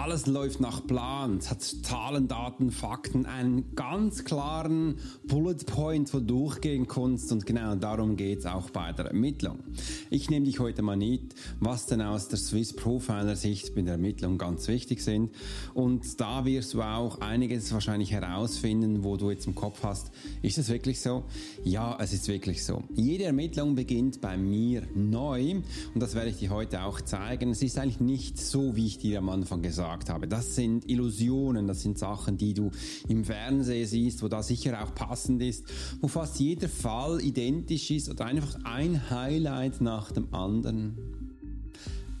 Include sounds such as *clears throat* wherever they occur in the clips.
alles läuft nach Plan, es hat Zahlen, Daten, Fakten, einen ganz klaren Bullet Point, wo du durchgehen kannst und genau darum geht es auch bei der Ermittlung. Ich nehme dich heute mal mit, was denn aus der Swiss Profiler Sicht bei der Ermittlung ganz wichtig sind und da wirst du auch einiges wahrscheinlich herausfinden, wo du jetzt im Kopf hast, ist es wirklich so? Ja, es ist wirklich so. Jede Ermittlung beginnt bei mir neu und das werde ich dir heute auch zeigen. Es ist eigentlich nicht so, wie ich dir am Anfang gesagt habe. Das sind Illusionen, das sind Sachen, die du im Fernsehen siehst, wo da sicher auch passend ist, wo fast jeder Fall identisch ist oder einfach ein Highlight nach dem anderen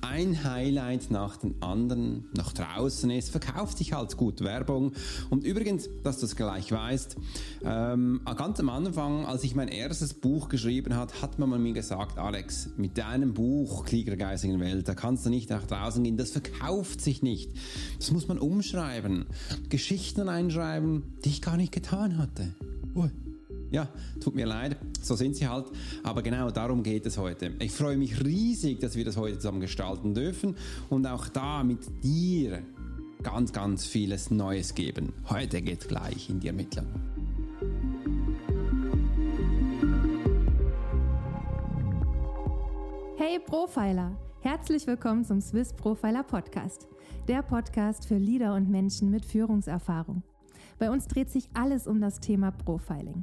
ein Highlight nach dem anderen nach draußen ist, verkauft sich halt gut Werbung. Und übrigens, dass du es gleich weißt, ähm, ganz am Anfang, als ich mein erstes Buch geschrieben hat, hat man mir gesagt, Alex, mit deinem Buch Krieger der geistigen Welt, da kannst du nicht nach draußen gehen, das verkauft sich nicht. Das muss man umschreiben. Geschichten einschreiben, die ich gar nicht getan hatte. Ui. Ja, tut mir leid, so sind sie halt. Aber genau darum geht es heute. Ich freue mich riesig, dass wir das heute zusammen gestalten dürfen und auch da mit dir ganz, ganz vieles Neues geben. Heute geht gleich in die Ermittlung. Hey Profiler! Herzlich willkommen zum Swiss Profiler Podcast, der Podcast für Leader und Menschen mit Führungserfahrung. Bei uns dreht sich alles um das Thema Profiling.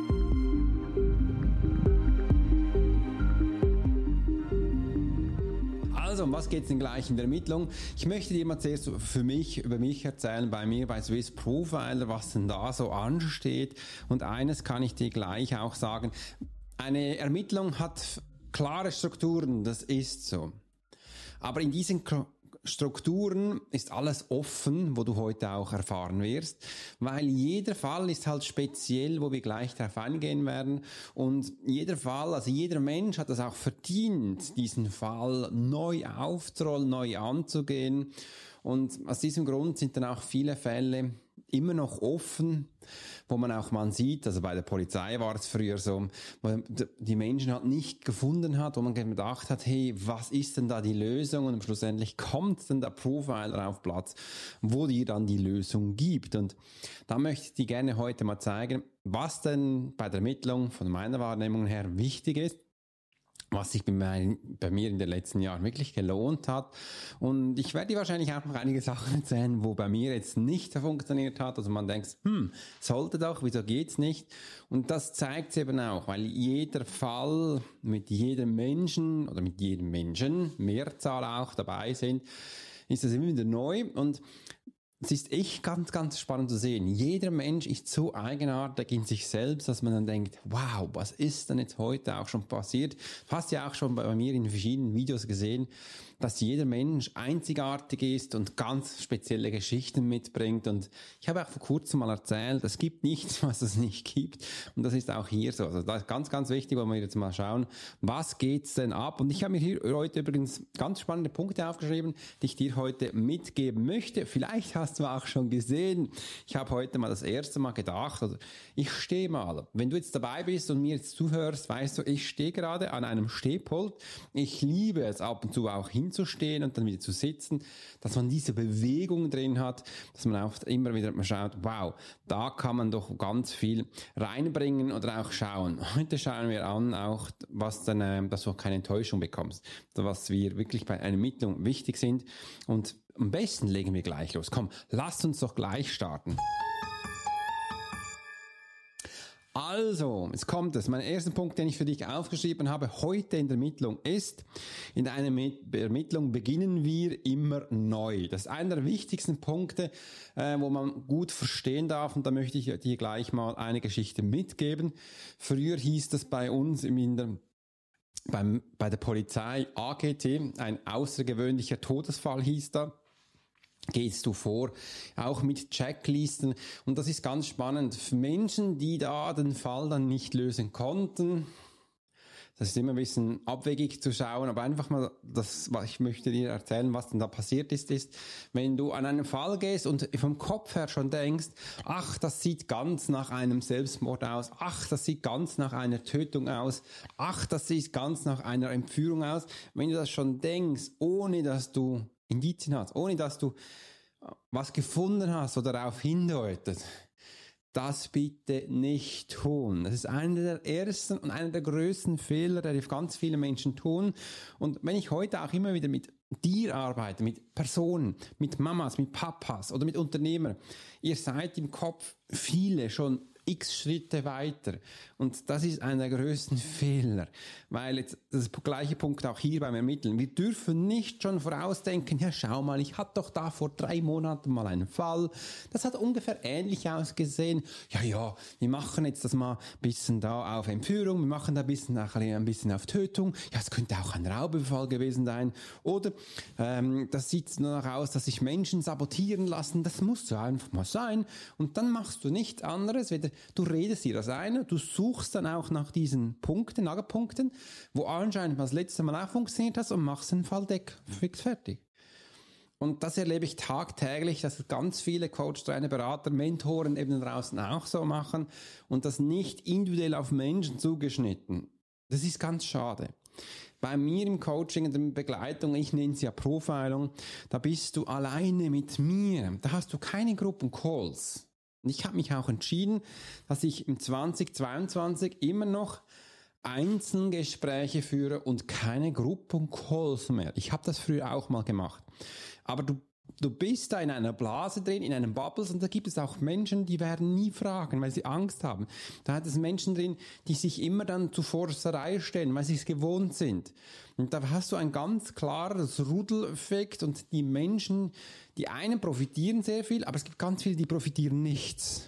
Also, um was geht es denn gleich in der Ermittlung? Ich möchte dir mal zuerst für mich, über mich erzählen, bei mir bei Swiss Profiler, was denn da so ansteht. Und eines kann ich dir gleich auch sagen. Eine Ermittlung hat klare Strukturen, das ist so. Aber in diesen Strukturen ist alles offen, wo du heute auch erfahren wirst, weil jeder Fall ist halt speziell, wo wir gleich darauf eingehen werden. Und jeder Fall, also jeder Mensch hat es auch verdient, diesen Fall neu aufzurollen, neu anzugehen. Und aus diesem Grund sind dann auch viele Fälle immer noch offen, wo man auch mal sieht, also bei der Polizei war es früher so, wo die Menschen halt nicht gefunden hat, wo man gedacht hat, hey, was ist denn da die Lösung? Und schlussendlich kommt dann der Profiler auf Platz, wo dir dann die Lösung gibt. Und da möchte ich dir gerne heute mal zeigen, was denn bei der Ermittlung von meiner Wahrnehmung her wichtig ist was sich bei, mein, bei, mir in den letzten Jahren wirklich gelohnt hat. Und ich werde dir wahrscheinlich auch noch einige Sachen erzählen, wo bei mir jetzt nicht funktioniert hat. Also man denkt, hm, sollte doch, wieso geht's nicht? Und das zeigt es eben auch, weil jeder Fall mit jedem Menschen oder mit jedem Menschen, Mehrzahl auch dabei sind, ist das immer wieder neu. Und es ist echt ganz, ganz spannend zu sehen. Jeder Mensch ist so eigenartig in sich selbst, dass man dann denkt, wow, was ist denn jetzt heute auch schon passiert? Du hast ja auch schon bei mir in verschiedenen Videos gesehen, dass jeder Mensch einzigartig ist und ganz spezielle Geschichten mitbringt. Und ich habe auch vor kurzem mal erzählt, es gibt nichts, was es nicht gibt. Und das ist auch hier so. Also das ist ganz, ganz wichtig, wenn wir jetzt mal schauen, was geht's denn ab? Und ich habe mir hier heute übrigens ganz spannende Punkte aufgeschrieben, die ich dir heute mitgeben möchte. Vielleicht hast du auch schon gesehen. Ich habe heute mal das erste Mal gedacht, also ich stehe mal. Wenn du jetzt dabei bist und mir jetzt zuhörst, weißt du, ich stehe gerade an einem Stehpult. Ich liebe es ab und zu auch hin hinzustehen und dann wieder zu sitzen, dass man diese Bewegung drin hat, dass man auch immer wieder schaut, wow, da kann man doch ganz viel reinbringen oder auch schauen. Heute schauen wir an, auch was dann, äh, dass du auch keine Enttäuschung bekommst, was wir wirklich bei einer Ermittlung wichtig sind und am besten legen wir gleich los. Komm, lasst uns doch gleich starten. Also, jetzt kommt es. Mein erster Punkt, den ich für dich aufgeschrieben habe, heute in der Ermittlung ist, in einer Ermittlung beginnen wir immer neu. Das ist einer der wichtigsten Punkte, äh, wo man gut verstehen darf und da möchte ich dir gleich mal eine Geschichte mitgeben. Früher hieß das bei uns in der beim, bei der Polizei AGT, ein außergewöhnlicher Todesfall hieß da gehst du vor, auch mit Checklisten. Und das ist ganz spannend. Für Menschen, die da den Fall dann nicht lösen konnten, das ist immer ein bisschen abwegig zu schauen, aber einfach mal das, was ich möchte dir erzählen, was denn da passiert ist, ist, wenn du an einen Fall gehst und vom Kopf her schon denkst, ach, das sieht ganz nach einem Selbstmord aus, ach, das sieht ganz nach einer Tötung aus, ach, das sieht ganz nach einer Entführung aus, wenn du das schon denkst, ohne dass du Indizien hast, ohne dass du was gefunden hast oder darauf hindeutet, das bitte nicht tun. Das ist einer der ersten und einer der größten Fehler, die ganz viele Menschen tun. Und wenn ich heute auch immer wieder mit dir arbeite, mit Personen, mit Mamas, mit Papas oder mit Unternehmern, ihr seid im Kopf viele schon x Schritte weiter. Und das ist einer der größten *laughs* Fehler, weil jetzt das gleiche Punkt auch hier beim Ermitteln. Wir dürfen nicht schon vorausdenken, ja schau mal, ich hatte doch da vor drei Monaten mal einen Fall, das hat ungefähr ähnlich ausgesehen. Ja, ja, wir machen jetzt das mal ein bisschen da auf Entführung, wir machen da ein bisschen, ein bisschen auf Tötung. Ja, es könnte auch ein Raubüberfall gewesen sein. Oder ähm, das sieht nur noch aus, dass sich Menschen sabotieren lassen. Das muss so einfach mal sein. Und dann machst du nichts anderes, weder du redest dir das ein, du suchst dann auch nach diesen Punkten, Nagelpunkten, wo anscheinend das letzte Mal auch funktioniert hat und machst den Fall deck, fix fertig. Und das erlebe ich tagtäglich, dass ganz viele Coach, Trainer, Berater, Mentoren eben draußen auch so machen und das nicht individuell auf Menschen zugeschnitten. Das ist ganz schade. Bei mir im Coaching, in der Begleitung, ich nenne es ja Profilung, da bist du alleine mit mir. Da hast du keine Gruppencalls. Ich habe mich auch entschieden, dass ich im 2022 immer noch Einzelgespräche führe und keine Gruppencalls mehr. Ich habe das früher auch mal gemacht. Aber du du bist da in einer Blase drin, in einem Bubbles und da gibt es auch Menschen, die werden nie fragen, weil sie Angst haben. Da hat es Menschen drin, die sich immer dann zu Forsterei stellen, weil sie es gewohnt sind. Und da hast du ein ganz klares Rudeleffekt und die Menschen, die einen profitieren sehr viel, aber es gibt ganz viele, die profitieren nichts.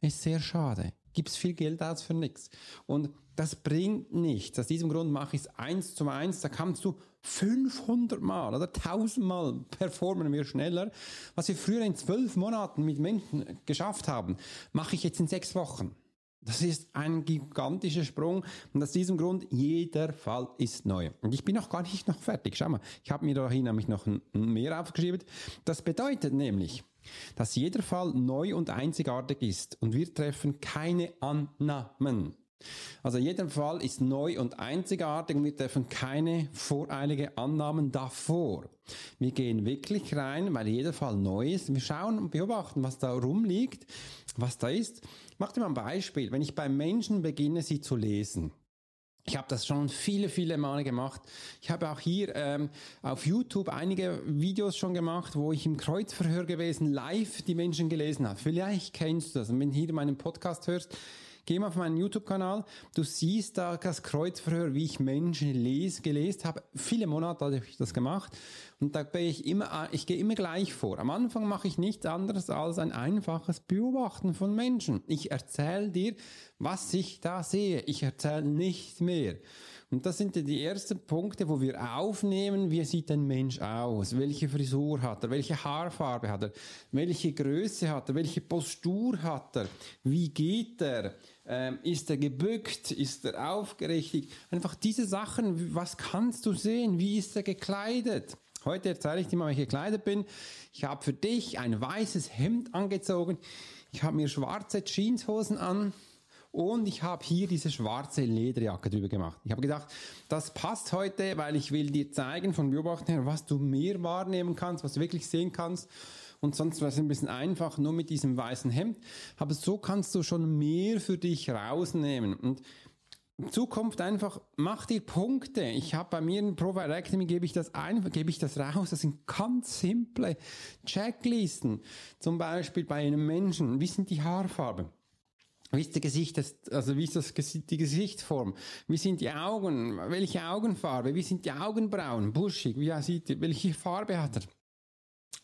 Ist sehr schade. Gibt es viel Geld aus für nichts. Und das bringt nichts. Aus diesem Grund mache ich es eins zu eins. Da kannst du 500 Mal oder 1000 Mal performen wir schneller. Was wir früher in zwölf Monaten mit Menschen geschafft haben, mache ich jetzt in sechs Wochen. Das ist ein gigantischer Sprung und aus diesem Grund, jeder Fall ist neu. Und ich bin noch gar nicht noch fertig. Schau mal, ich habe mir da dahin nämlich noch mehr aufgeschrieben. Das bedeutet nämlich, dass jeder Fall neu und einzigartig ist und wir treffen keine Annahmen. Also jeder Fall ist neu und einzigartig und wir treffen keine voreilige Annahmen davor. Wir gehen wirklich rein, weil jeder Fall neu ist. Wir schauen und beobachten, was da rumliegt, was da ist. Ich mache dir mal ein Beispiel. Wenn ich beim Menschen beginne, sie zu lesen, ich habe das schon viele, viele Male gemacht. Ich habe auch hier ähm, auf YouTube einige Videos schon gemacht, wo ich im Kreuzverhör gewesen live die Menschen gelesen habe. Vielleicht kennst du das. Und wenn du hier meinen Podcast hörst, Geh mal auf meinen YouTube-Kanal. Du siehst da das Kreuzverhör, wie ich Menschen lese, gelesen habe. Viele Monate habe ich das gemacht. Und da bin ich immer, ich gehe immer gleich vor. Am Anfang mache ich nichts anderes als ein einfaches Beobachten von Menschen. Ich erzähle dir, was ich da sehe. Ich erzähle nicht mehr. Und das sind die ersten Punkte, wo wir aufnehmen, wie sieht ein Mensch aus, welche Frisur hat er, welche Haarfarbe hat er, welche Größe hat er, welche Postur hat er, wie geht er, ähm, ist er gebückt? Ist er aufgerichtet? Einfach diese Sachen, was kannst du sehen? Wie ist er gekleidet? Heute erzähle ich dir mal, wie ich gekleidet bin. Ich habe für dich ein weißes Hemd angezogen. Ich habe mir schwarze Jeanshosen an. Und ich habe hier diese schwarze Lederjacke drüber gemacht. Ich habe gedacht, das passt heute, weil ich will dir zeigen von Beobachten her, was du mehr wahrnehmen kannst, was du wirklich sehen kannst und sonst wäre es ein bisschen einfach, nur mit diesem weißen Hemd. Aber so kannst du schon mehr für dich rausnehmen. Und Zukunft einfach, mach dir Punkte. Ich habe bei mir in Profile Academy gebe ich das ein, gebe ich das raus. Das sind ganz simple Checklisten. Zum Beispiel bei einem Menschen, wie sind die Haarfarben? Wie ist, die Gesicht, also wie ist das, die Gesichtsform? Wie sind die Augen? Welche Augenfarbe? Wie sind die Augenbrauen? Buschig? Wie sieht, welche Farbe hat er?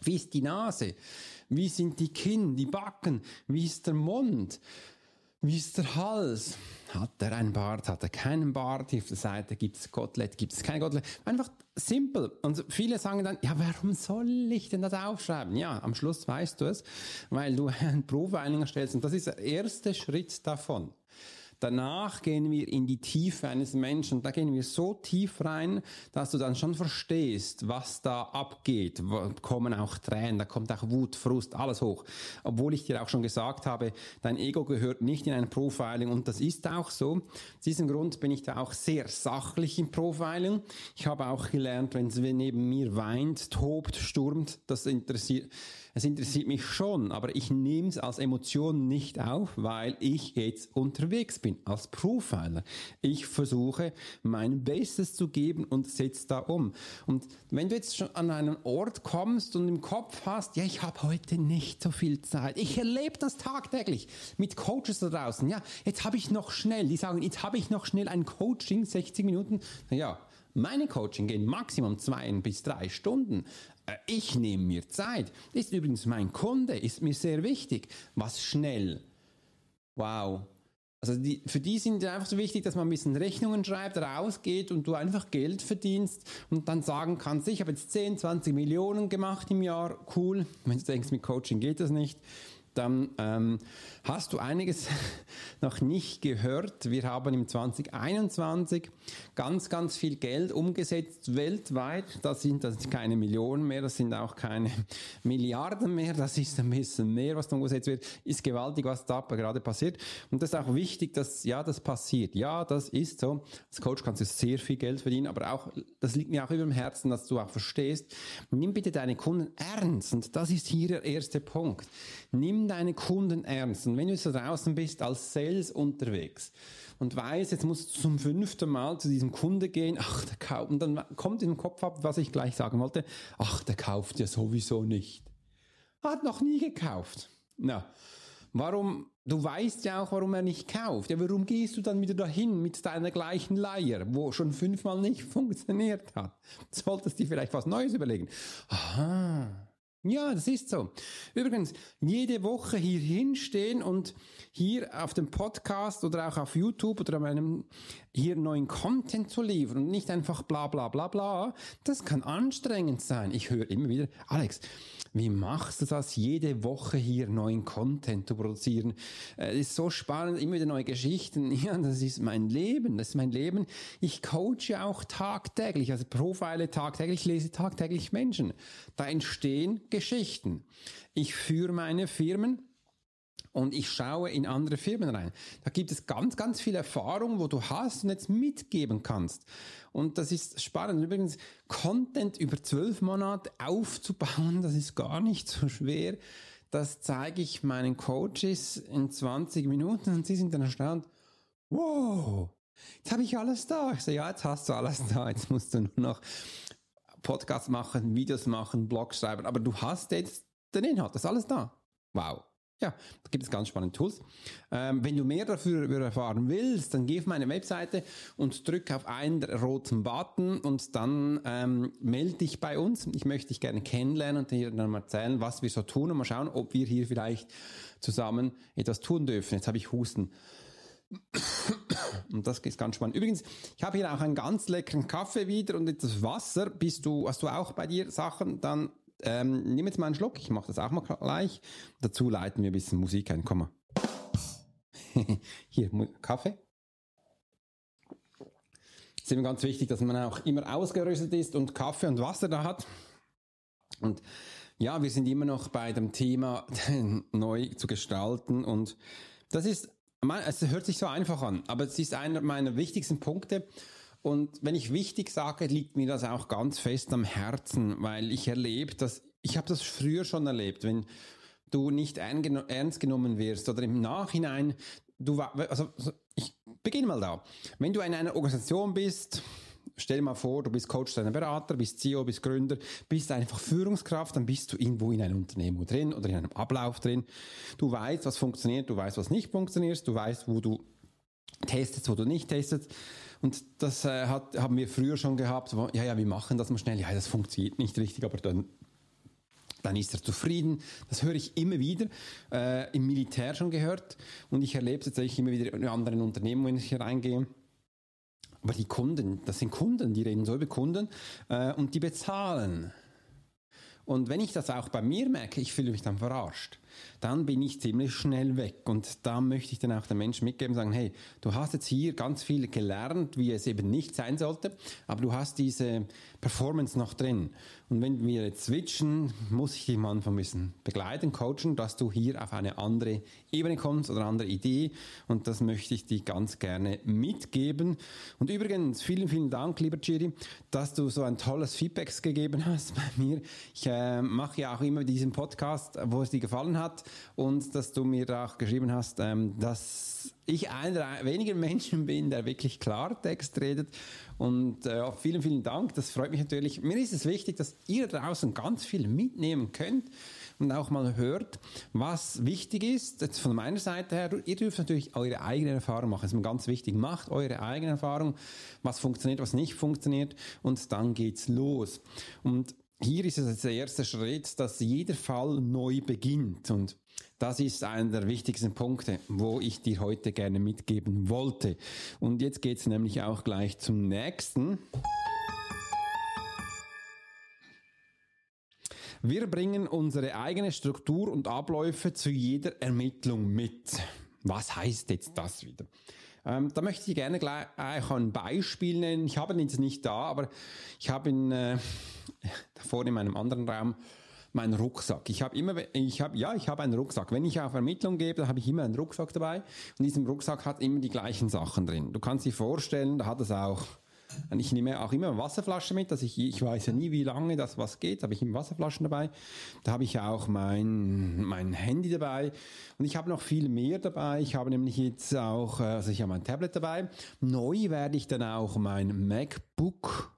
Wie ist die Nase? Wie sind die Kinn, die Backen? Wie ist der Mund? Wie ist der Hals? Hat er einen Bart? Hat er keinen Bart? Auf der Seite gibt es Kotelett, gibt es kein Kotelett? Einfach simpel. Und viele sagen dann, ja, warum soll ich denn das aufschreiben? Ja, am Schluss weißt du es, weil du *laughs* einen Profiling erstellst. Und das ist der erste Schritt davon. Danach gehen wir in die Tiefe eines Menschen. Da gehen wir so tief rein, dass du dann schon verstehst, was da abgeht. Da kommen auch Tränen, da kommt auch Wut, Frust, alles hoch. Obwohl ich dir auch schon gesagt habe, dein Ego gehört nicht in ein Profiling und das ist auch so. Aus diesem Grund bin ich da auch sehr sachlich im Profiling. Ich habe auch gelernt, wenn es neben mir weint, tobt, stürmt, das interessiert es interessiert mich schon, aber ich nehme es als Emotion nicht auf, weil ich jetzt unterwegs bin als Profiler. Ich versuche mein Bestes zu geben und setze da um. Und wenn du jetzt schon an einen Ort kommst und im Kopf hast, ja, ich habe heute nicht so viel Zeit. Ich erlebe das tagtäglich mit Coaches da draußen. Ja, jetzt habe ich noch schnell, die sagen, jetzt habe ich noch schnell ein Coaching, 60 Minuten. Ja, meine Coaching gehen maximum zwei bis drei Stunden. Äh, ich nehme mir Zeit. Ist übrigens mein Kunde, ist mir sehr wichtig. Was schnell. Wow. Also die, für die sind einfach so wichtig, dass man ein bisschen Rechnungen schreibt, rausgeht und du einfach Geld verdienst und dann sagen kannst, ich habe jetzt 10, 20 Millionen gemacht im Jahr, cool. Wenn du denkst, mit Coaching geht das nicht, dann ähm, hast du einiges *laughs* noch nicht gehört. Wir haben im 2021 ganz, ganz viel Geld umgesetzt weltweit. Das sind, das sind keine Millionen mehr, das sind auch keine *laughs* Milliarden mehr, das ist ein bisschen mehr, was umgesetzt wird. Ist gewaltig, was da gerade passiert. Und das ist auch wichtig, dass, ja, das passiert. Ja, das ist so. Als Coach kannst du sehr viel Geld verdienen, aber auch, das liegt mir auch über dem Herzen, dass du auch verstehst, nimm bitte deine Kunden ernst. Und das ist hier der erste Punkt. Nimm deine Kunden ernst. Und wenn du so draußen bist als Sales unterwegs und weißt, jetzt musst du zum fünften Mal zu diesem Kunde gehen, ach, der kauft, und dann kommt den Kopf ab, was ich gleich sagen wollte, ach, der kauft ja sowieso nicht. Hat noch nie gekauft. Na, warum, du weißt ja auch, warum er nicht kauft. Ja, warum gehst du dann wieder dahin mit deiner gleichen Leier, wo schon fünfmal nicht *laughs* funktioniert hat? Solltest du dir vielleicht was Neues überlegen. Aha. Ja, das ist so. Übrigens, jede Woche hier hinstehen und hier auf dem Podcast oder auch auf YouTube oder auf einem hier neuen Content zu liefern und nicht einfach bla bla bla bla, das kann anstrengend sein. Ich höre immer wieder, Alex, wie machst du das, jede Woche hier neuen Content zu produzieren? Es äh, ist so spannend, immer wieder neue Geschichten. *laughs* Ja, das ist mein Leben, das ist mein Leben. Ich coache auch tagtäglich, also profile tagtäglich, lese tagtäglich Menschen. Da entstehen Geschichten. Ich führe meine Firmen und ich schaue in andere Firmen rein. Da gibt es ganz, ganz viel Erfahrung, wo du hast und jetzt mitgeben kannst. Und das ist spannend. Übrigens, Content über zwölf Monate aufzubauen, das ist gar nicht so schwer. Das zeige ich meinen Coaches in 20 Minuten und sie sind dann erstaunt. Wow, jetzt habe ich alles da. Ich sage, ja, jetzt hast du alles da. Jetzt musst du nur noch Podcasts machen, Videos machen, Blogs schreiben. Aber du hast jetzt den Inhalt, das ist alles da. Wow. Ja, da gibt es ganz spannende Tools. Ähm, wenn du mehr dafür erfahren willst, dann geh auf meine Webseite und drück auf einen roten Button und dann ähm, melde dich bei uns. Ich möchte dich gerne kennenlernen und dir dann mal erzählen, was wir so tun und mal schauen, ob wir hier vielleicht zusammen etwas tun dürfen. Jetzt habe ich Husten. Und das ist ganz spannend. Übrigens, ich habe hier auch einen ganz leckeren Kaffee wieder und etwas Wasser. Bist du, hast du auch bei dir Sachen? Dann ähm, nimm jetzt mal einen Schluck, ich mache das auch mal gleich. Dazu leiten wir ein bisschen Musik ein. Komm mal. *laughs* Hier, Kaffee. Es ist immer ganz wichtig, dass man auch immer ausgerüstet ist und Kaffee und Wasser da hat. Und ja, wir sind immer noch bei dem Thema *laughs* neu zu gestalten und das ist, es hört sich so einfach an, aber es ist einer meiner wichtigsten Punkte und wenn ich wichtig sage, liegt mir das auch ganz fest am Herzen, weil ich erlebe, dass ich habe das früher schon erlebt, wenn du nicht ernst genommen wirst oder im Nachhinein du also ich beginne mal da. Wenn du in einer Organisation bist, stell dir mal vor, du bist Coach, deiner Berater, bist CEO, bist Gründer, bist einfach Führungskraft, dann bist du irgendwo in einem Unternehmen drin oder in einem Ablauf drin. Du weißt, was funktioniert, du weißt, was nicht funktioniert, du weißt, wo du testest, wo du nicht testest. Und das äh, hat, haben wir früher schon gehabt. Wo, ja, ja, wir machen das mal schnell. Ja, das funktioniert nicht richtig, aber dann dann ist er zufrieden. Das höre ich immer wieder, äh, im Militär schon gehört und ich erlebe es tatsächlich immer wieder in anderen Unternehmen, wenn ich hier reingehe. Aber die Kunden, das sind Kunden, die reden so über Kunden äh, und die bezahlen. Und wenn ich das auch bei mir merke, ich fühle mich dann verarscht dann bin ich ziemlich schnell weg. Und da möchte ich dann auch den Menschen mitgeben, sagen, hey, du hast jetzt hier ganz viel gelernt, wie es eben nicht sein sollte, aber du hast diese Performance noch drin. Und wenn wir jetzt switchen, muss ich dich am ein bisschen begleiten, coachen, dass du hier auf eine andere Ebene kommst oder eine andere Idee. Und das möchte ich dir ganz gerne mitgeben. Und übrigens, vielen, vielen Dank, lieber Chiri, dass du so ein tolles Feedback gegeben hast bei mir. Ich äh, mache ja auch immer diesen Podcast, wo es dir gefallen hat und dass du mir auch geschrieben hast, ähm, dass ich einer der wenigen Menschen bin, der wirklich Klartext redet. Und äh, vielen, vielen Dank. Das freut mich natürlich. Mir ist es wichtig, dass ihr draußen ganz viel mitnehmen könnt und auch mal hört, was wichtig ist. Jetzt von meiner Seite her, ihr dürft natürlich eure eigene Erfahrung machen. Das ist mir ganz wichtig. Macht eure eigene Erfahrung, was funktioniert, was nicht funktioniert und dann geht's los. Und hier ist es der erste Schritt, dass jeder Fall neu beginnt und das ist einer der wichtigsten Punkte, wo ich dir heute gerne mitgeben wollte. Und jetzt geht es nämlich auch gleich zum nächsten. Wir bringen unsere eigene Struktur und Abläufe zu jeder Ermittlung mit. Was heißt jetzt das wieder? Ähm, da möchte ich gerne gleich auch ein Beispiel nennen. Ich habe ihn jetzt nicht da, aber ich habe ihn äh, *laughs* davor in meinem anderen Raum meinen Rucksack. Ich habe immer, ich habe, ja, ich habe einen Rucksack. Wenn ich auf Ermittlung gebe, dann habe ich immer einen Rucksack dabei und diesem Rucksack hat immer die gleichen Sachen drin. Du kannst dir vorstellen, da hat es auch ich nehme auch immer eine Wasserflasche mit, dass ich, ich weiß ja nie, wie lange das was geht, habe ich immer Wasserflaschen dabei. Da habe ich auch mein, mein Handy dabei und ich habe noch viel mehr dabei. Ich habe nämlich jetzt auch, äh, also ich habe mein Tablet dabei. Neu werde ich dann auch mein MacBook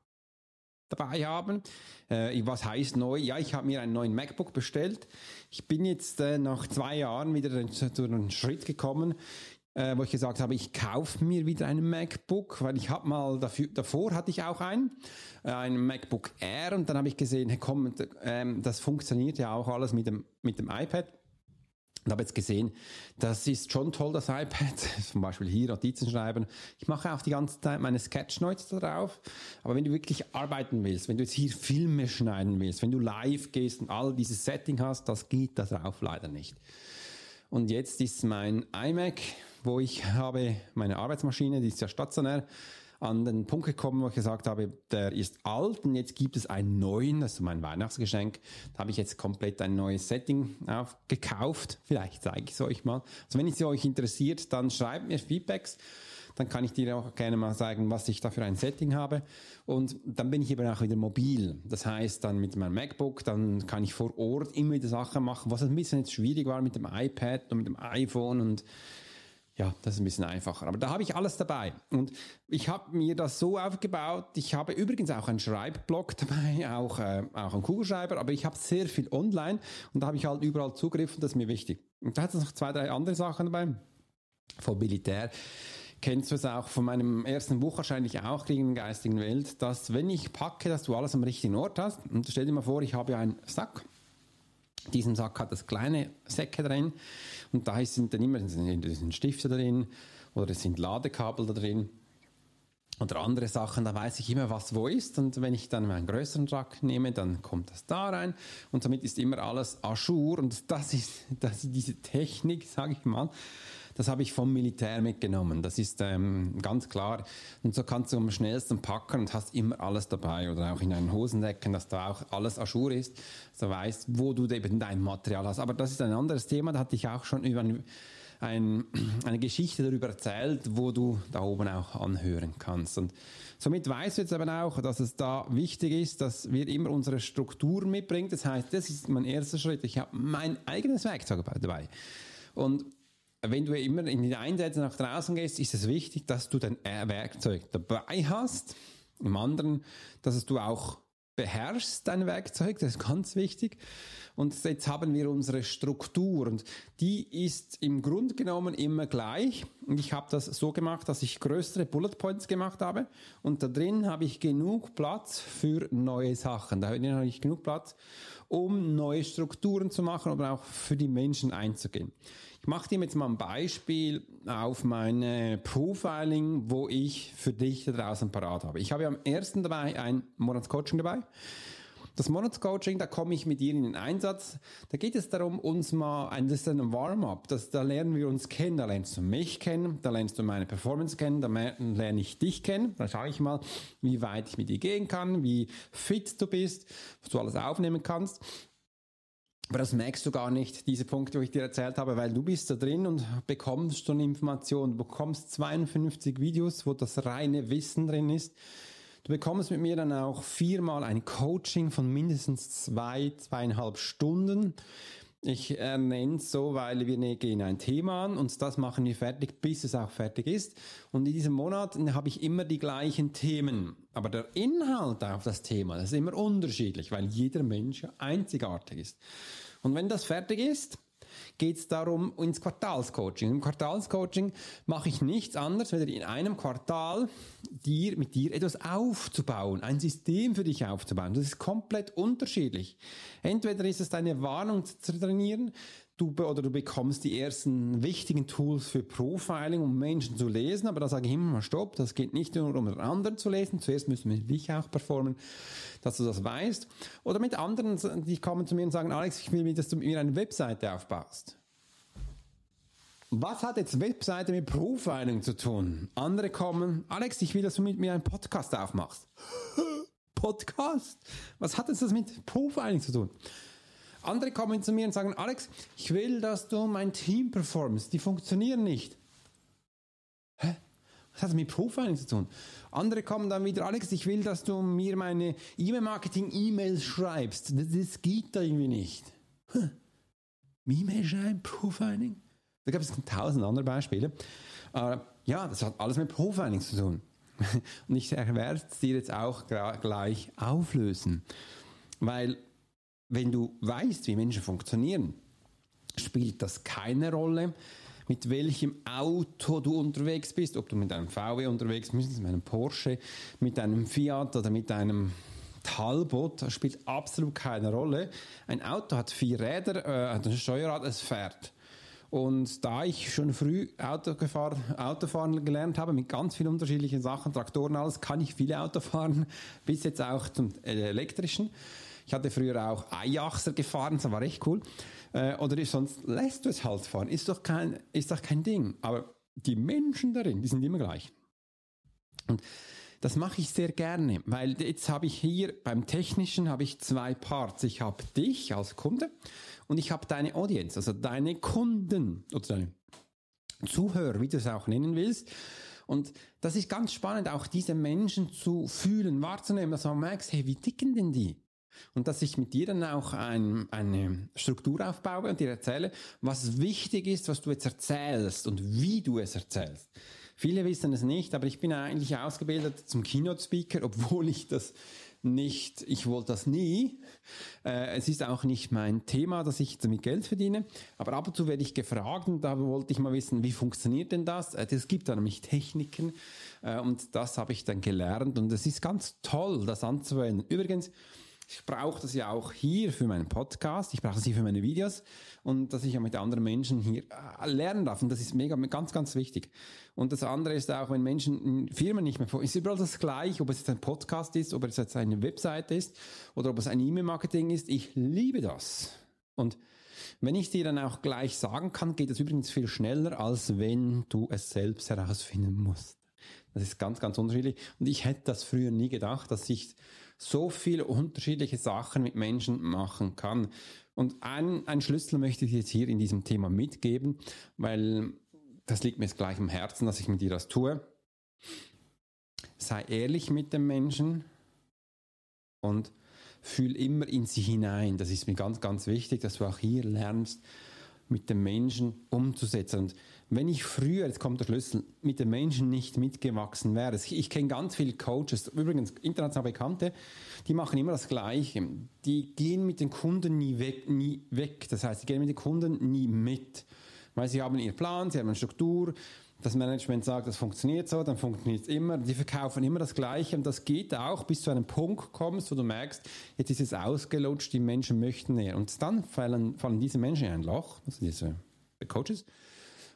dabei haben. Äh, was heißt neu? Ja, ich habe mir einen neuen MacBook bestellt. Ich bin jetzt äh, nach zwei Jahren wieder zu einem Schritt gekommen, äh, wo ich gesagt habe, ich kaufe mir wieder einen MacBook, weil ich habe mal dafür, davor hatte ich auch einen, äh, einen MacBook Air und dann habe ich gesehen, hey komm, ähm, das funktioniert ja auch alles mit dem, mit dem iPad. Und habe jetzt gesehen, das ist schon toll, das iPad. *laughs* Zum Beispiel hier Notizen schreiben. Ich mache auch die ganze Zeit meine Sketchnotes darauf. Aber wenn du wirklich arbeiten willst, wenn du jetzt hier Filme schneiden willst, wenn du live gehst und all dieses Setting hast, das geht darauf leider nicht. Und jetzt ist mein iMac, wo ich habe meine Arbeitsmaschine, die ist ja stationär, an den Punkt gekommen, wo ich gesagt habe, der ist alt und jetzt gibt es einen neuen, das ist mein Weihnachtsgeschenk. Da habe ich jetzt komplett ein neues Setting gekauft. Vielleicht zeige ich es euch mal. Also wenn es euch interessiert, dann schreibt mir Feedbacks. Dann kann ich dir auch gerne mal sagen, was ich da für ein Setting habe. Und dann bin ich eben auch wieder mobil. Das heißt, dann mit meinem MacBook, dann kann ich vor Ort immer wieder Sachen machen, was ein bisschen jetzt schwierig war mit dem iPad und mit dem iPhone und ja, das ist ein bisschen einfacher. Aber da habe ich alles dabei. Und ich habe mir das so aufgebaut. Ich habe übrigens auch einen Schreibblock dabei, *laughs* auch, äh, auch einen Kugelschreiber, aber ich habe sehr viel online und da habe ich halt überall Zugriff und das ist mir wichtig. Und da hat es noch zwei, drei andere Sachen dabei. Vom Militär kennst du es auch von meinem ersten Buch wahrscheinlich auch, Kriegen in der geistigen Welt, dass wenn ich packe, dass du alles am richtigen Ort hast. Und stell dir mal vor, ich habe ja einen Sack. Diesen Sack hat das kleine Säcke drin und da sind dann immer sind Stifte drin oder es sind Ladekabel da drin oder andere Sachen, da weiß ich immer, was wo ist. Und wenn ich dann meinen größeren Truck nehme, dann kommt das da rein. Und somit ist immer alles Ajour. Und das ist, das ist diese Technik, sage ich mal. Das habe ich vom Militär mitgenommen. Das ist ähm, ganz klar. Und so kannst du am schnellsten packen und hast immer alles dabei. Oder auch in deinen Hosendecken, dass da auch alles Ajour ist. So weißt, wo du eben dein Material hast. Aber das ist ein anderes Thema. Da hatte ich auch schon über ein, ein, eine Geschichte darüber erzählt, wo du da oben auch anhören kannst. Und somit weißt du jetzt aber auch, dass es da wichtig ist, dass wir immer unsere Struktur mitbringen. Das heißt, das ist mein erster Schritt. Ich habe mein eigenes Werkzeug dabei. Und wenn du immer in die Einsätze nach draußen gehst, ist es wichtig, dass du dein Werkzeug dabei hast. Im anderen, dass du auch beherrschst dein Werkzeug, das ist ganz wichtig. Und jetzt haben wir unsere Struktur und die ist im Grunde genommen immer gleich. Und ich habe das so gemacht, dass ich größere Bullet Points gemacht habe und da drin habe ich genug Platz für neue Sachen. Da habe ich genug Platz, um neue Strukturen zu machen, aber auch für die Menschen einzugehen. Ich mache dir jetzt mal ein Beispiel auf meine Profiling, wo ich für dich da draußen parat habe. Ich habe am ersten dabei ein Monatscoaching dabei. Das Monatscoaching, da komme ich mit dir in den Einsatz. Da geht es darum, uns mal, ein, das ist ein Warm-up, da lernen wir uns kennen, da lernst du mich kennen, da lernst du meine Performance kennen, da lerne ich dich kennen, da schaue ich mal, wie weit ich mit dir gehen kann, wie fit du bist, was du alles aufnehmen kannst. Aber das merkst du gar nicht, diese Punkte, die ich dir erzählt habe, weil du bist da drin und bekommst schon Informationen. Du bekommst 52 Videos, wo das reine Wissen drin ist. Du bekommst mit mir dann auch viermal ein Coaching von mindestens zwei, zweieinhalb Stunden. Ich nenne es so, weil wir ne, gehen ein Thema an und das machen wir fertig, bis es auch fertig ist. Und in diesem Monat habe ich immer die gleichen Themen. Aber der Inhalt auf das Thema, das ist immer unterschiedlich, weil jeder Mensch einzigartig ist. Und wenn das fertig ist, geht es darum ins Quartalscoaching. Im Quartalscoaching mache ich nichts anderes, weder in einem Quartal dir, mit dir etwas aufzubauen, ein System für dich aufzubauen. Das ist komplett unterschiedlich. Entweder ist es deine Warnung zu trainieren, du, oder du bekommst die ersten wichtigen Tools für Profiling, um Menschen zu lesen, aber da sage ich immer mal Stopp, das geht nicht nur um anderen zu lesen, zuerst müssen wir dich auch performen, dass du das weißt. Oder mit anderen, die kommen zu mir und sagen, Alex, ich will, dass du mir eine Webseite aufbaust. Was hat jetzt Webseite mit Profiling zu tun? Andere kommen, Alex, ich will, dass du mit mir einen Podcast aufmachst. *gasps* Podcast? Was hat jetzt das mit Profiling zu tun? Andere kommen zu mir und sagen, Alex, ich will, dass du mein Team performst. Die funktionieren nicht. Hä? Was hat das mit Profiling zu tun? Andere kommen dann wieder, Alex, ich will, dass du mir meine E-Mail-Marketing-E-Mails schreibst. Das, das, geht da irgendwie nicht. E-Mail schreiben, Profiling? Da gab es tausend andere Beispiele. Äh, ja, das hat alles mit Profiling zu tun. *laughs* Und ich werde es dir jetzt auch gleich auflösen. Weil wenn du weißt, wie Menschen funktionieren, spielt das keine Rolle, mit welchem Auto du unterwegs bist, ob du mit einem VW unterwegs bist, mit einem Porsche, mit einem Fiat oder mit einem Talbot, das spielt absolut keine Rolle. Ein Auto hat vier Räder, äh, hat ein Steuerrad, es fährt. Und da ich schon früh Auto gefahren, Autofahren gelernt habe, mit ganz vielen unterschiedlichen Sachen, Traktoren, alles, kann ich viele Auto fahren, *laughs* bis jetzt auch zum elektrischen. Ich hatte früher auch Eiachser gefahren, das war echt cool. Äh, oder sonst lässt du es halt fahren. Ist doch kein, ist doch kein Ding. Aber die Menschen darin, die sind immer gleich. Und das mache ich sehr gerne, weil jetzt habe ich hier beim Technischen habe ich zwei Parts. Ich habe dich als Kunde und ich habe deine Audience, also deine Kunden oder deine Zuhörer, wie du es auch nennen willst. Und das ist ganz spannend, auch diese Menschen zu fühlen, wahrzunehmen, dass man merkt, hey, wie ticken denn die? Und dass ich mit dir dann auch ein, eine Struktur aufbaue und dir erzähle, was wichtig ist, was du jetzt erzählst und wie du es erzählst. Viele wissen es nicht, aber ich bin eigentlich ausgebildet zum Keynote Speaker, obwohl ich das nicht, ich wollte das nie. Äh, es ist auch nicht mein Thema, dass ich damit Geld verdiene. Aber ab und zu werde ich gefragt und da wollte ich mal wissen, wie funktioniert denn das? Äh, es gibt da nämlich Techniken äh, und das habe ich dann gelernt und es ist ganz toll, das anzuwenden. Übrigens, ich brauche das ja auch hier für meinen Podcast, ich brauche das hier für meine Videos und dass ich ja mit anderen Menschen hier äh, lernen darf. Und das ist mega, ganz, ganz wichtig. Und das andere ist auch, wenn Menschen in Firmen nicht mehr vor, ist überall das gleich, ob es jetzt ein Podcast ist, ob es jetzt eine Webseite ist oder ob es ein E-Mail-Marketing ist. Ich liebe das. Und wenn ich dir dann auch gleich sagen kann, geht es übrigens viel schneller, als wenn du es selbst herausfinden musst. Das ist ganz, ganz unterschiedlich. Und ich hätte das früher nie gedacht, dass ich so viele unterschiedliche Sachen mit Menschen machen kann. Und ein, ein Schlüssel möchte ich jetzt hier in diesem Thema mitgeben, weil das liegt mir jetzt gleich am Herzen, dass ich mit dir das tue. Sei ehrlich mit dem Menschen und fühl immer in sie hinein. Das ist mir ganz, ganz wichtig, dass du auch hier lernst, mit dem Menschen umzusetzen. Und wenn ich früher, jetzt kommt der Schlüssel, mit den Menschen nicht mitgewachsen wäre. Ich, kenne ganz viele Coaches, übrigens international Bekannte, die machen immer das Gleiche. Die gehen mit den Kunden nie weg, nie weg. Das heißt, sie gehen mit den Kunden nie mit. Weil sie haben ihren Plan, sie haben eine Struktur, das Management sagt, das funktioniert so, dann funktioniert es immer. Die verkaufen immer das Gleiche und das geht auch, bis zu einem Punkt kommst, wo du merkst, jetzt ist es ausgelutscht, die Menschen möchten näher. Und dann fallen, fallen diese Menschen in ein Loch, also diese Coaches,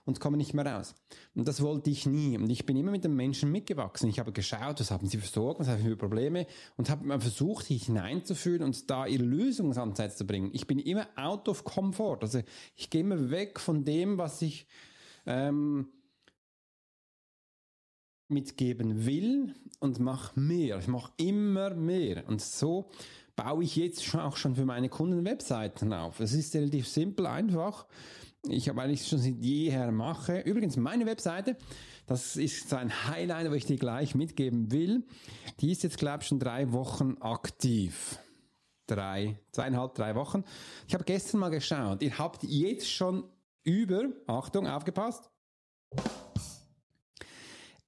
und kommen nicht mehr raus. Und das wollte ich nie. Und ich bin immer mit den Menschen mitgewachsen. Ich habe geschaut, was haben sie für Sorgen, was haben sie für Probleme und habe versucht, sich hineinzufühlen und da ihre Lösungsansätze zu bringen. Ich bin immer out of comfort. Also ich gehe immer weg von dem, was ich ähm, mitgeben will und mache mehr. Ich mache immer mehr. Und so baue ich jetzt auch schon für meine Kunden Webseiten auf. Es ist relativ simpel, einfach. Ich habe eigentlich schon seit jeher mache. Übrigens, meine Webseite, das ist so ein Highlight, wo ich dir gleich mitgeben will. Die ist jetzt, glaube ich, schon drei Wochen aktiv. Drei, zweieinhalb, drei Wochen. Ich habe gestern mal geschaut. Ihr habt jetzt schon über, Achtung, aufgepasst,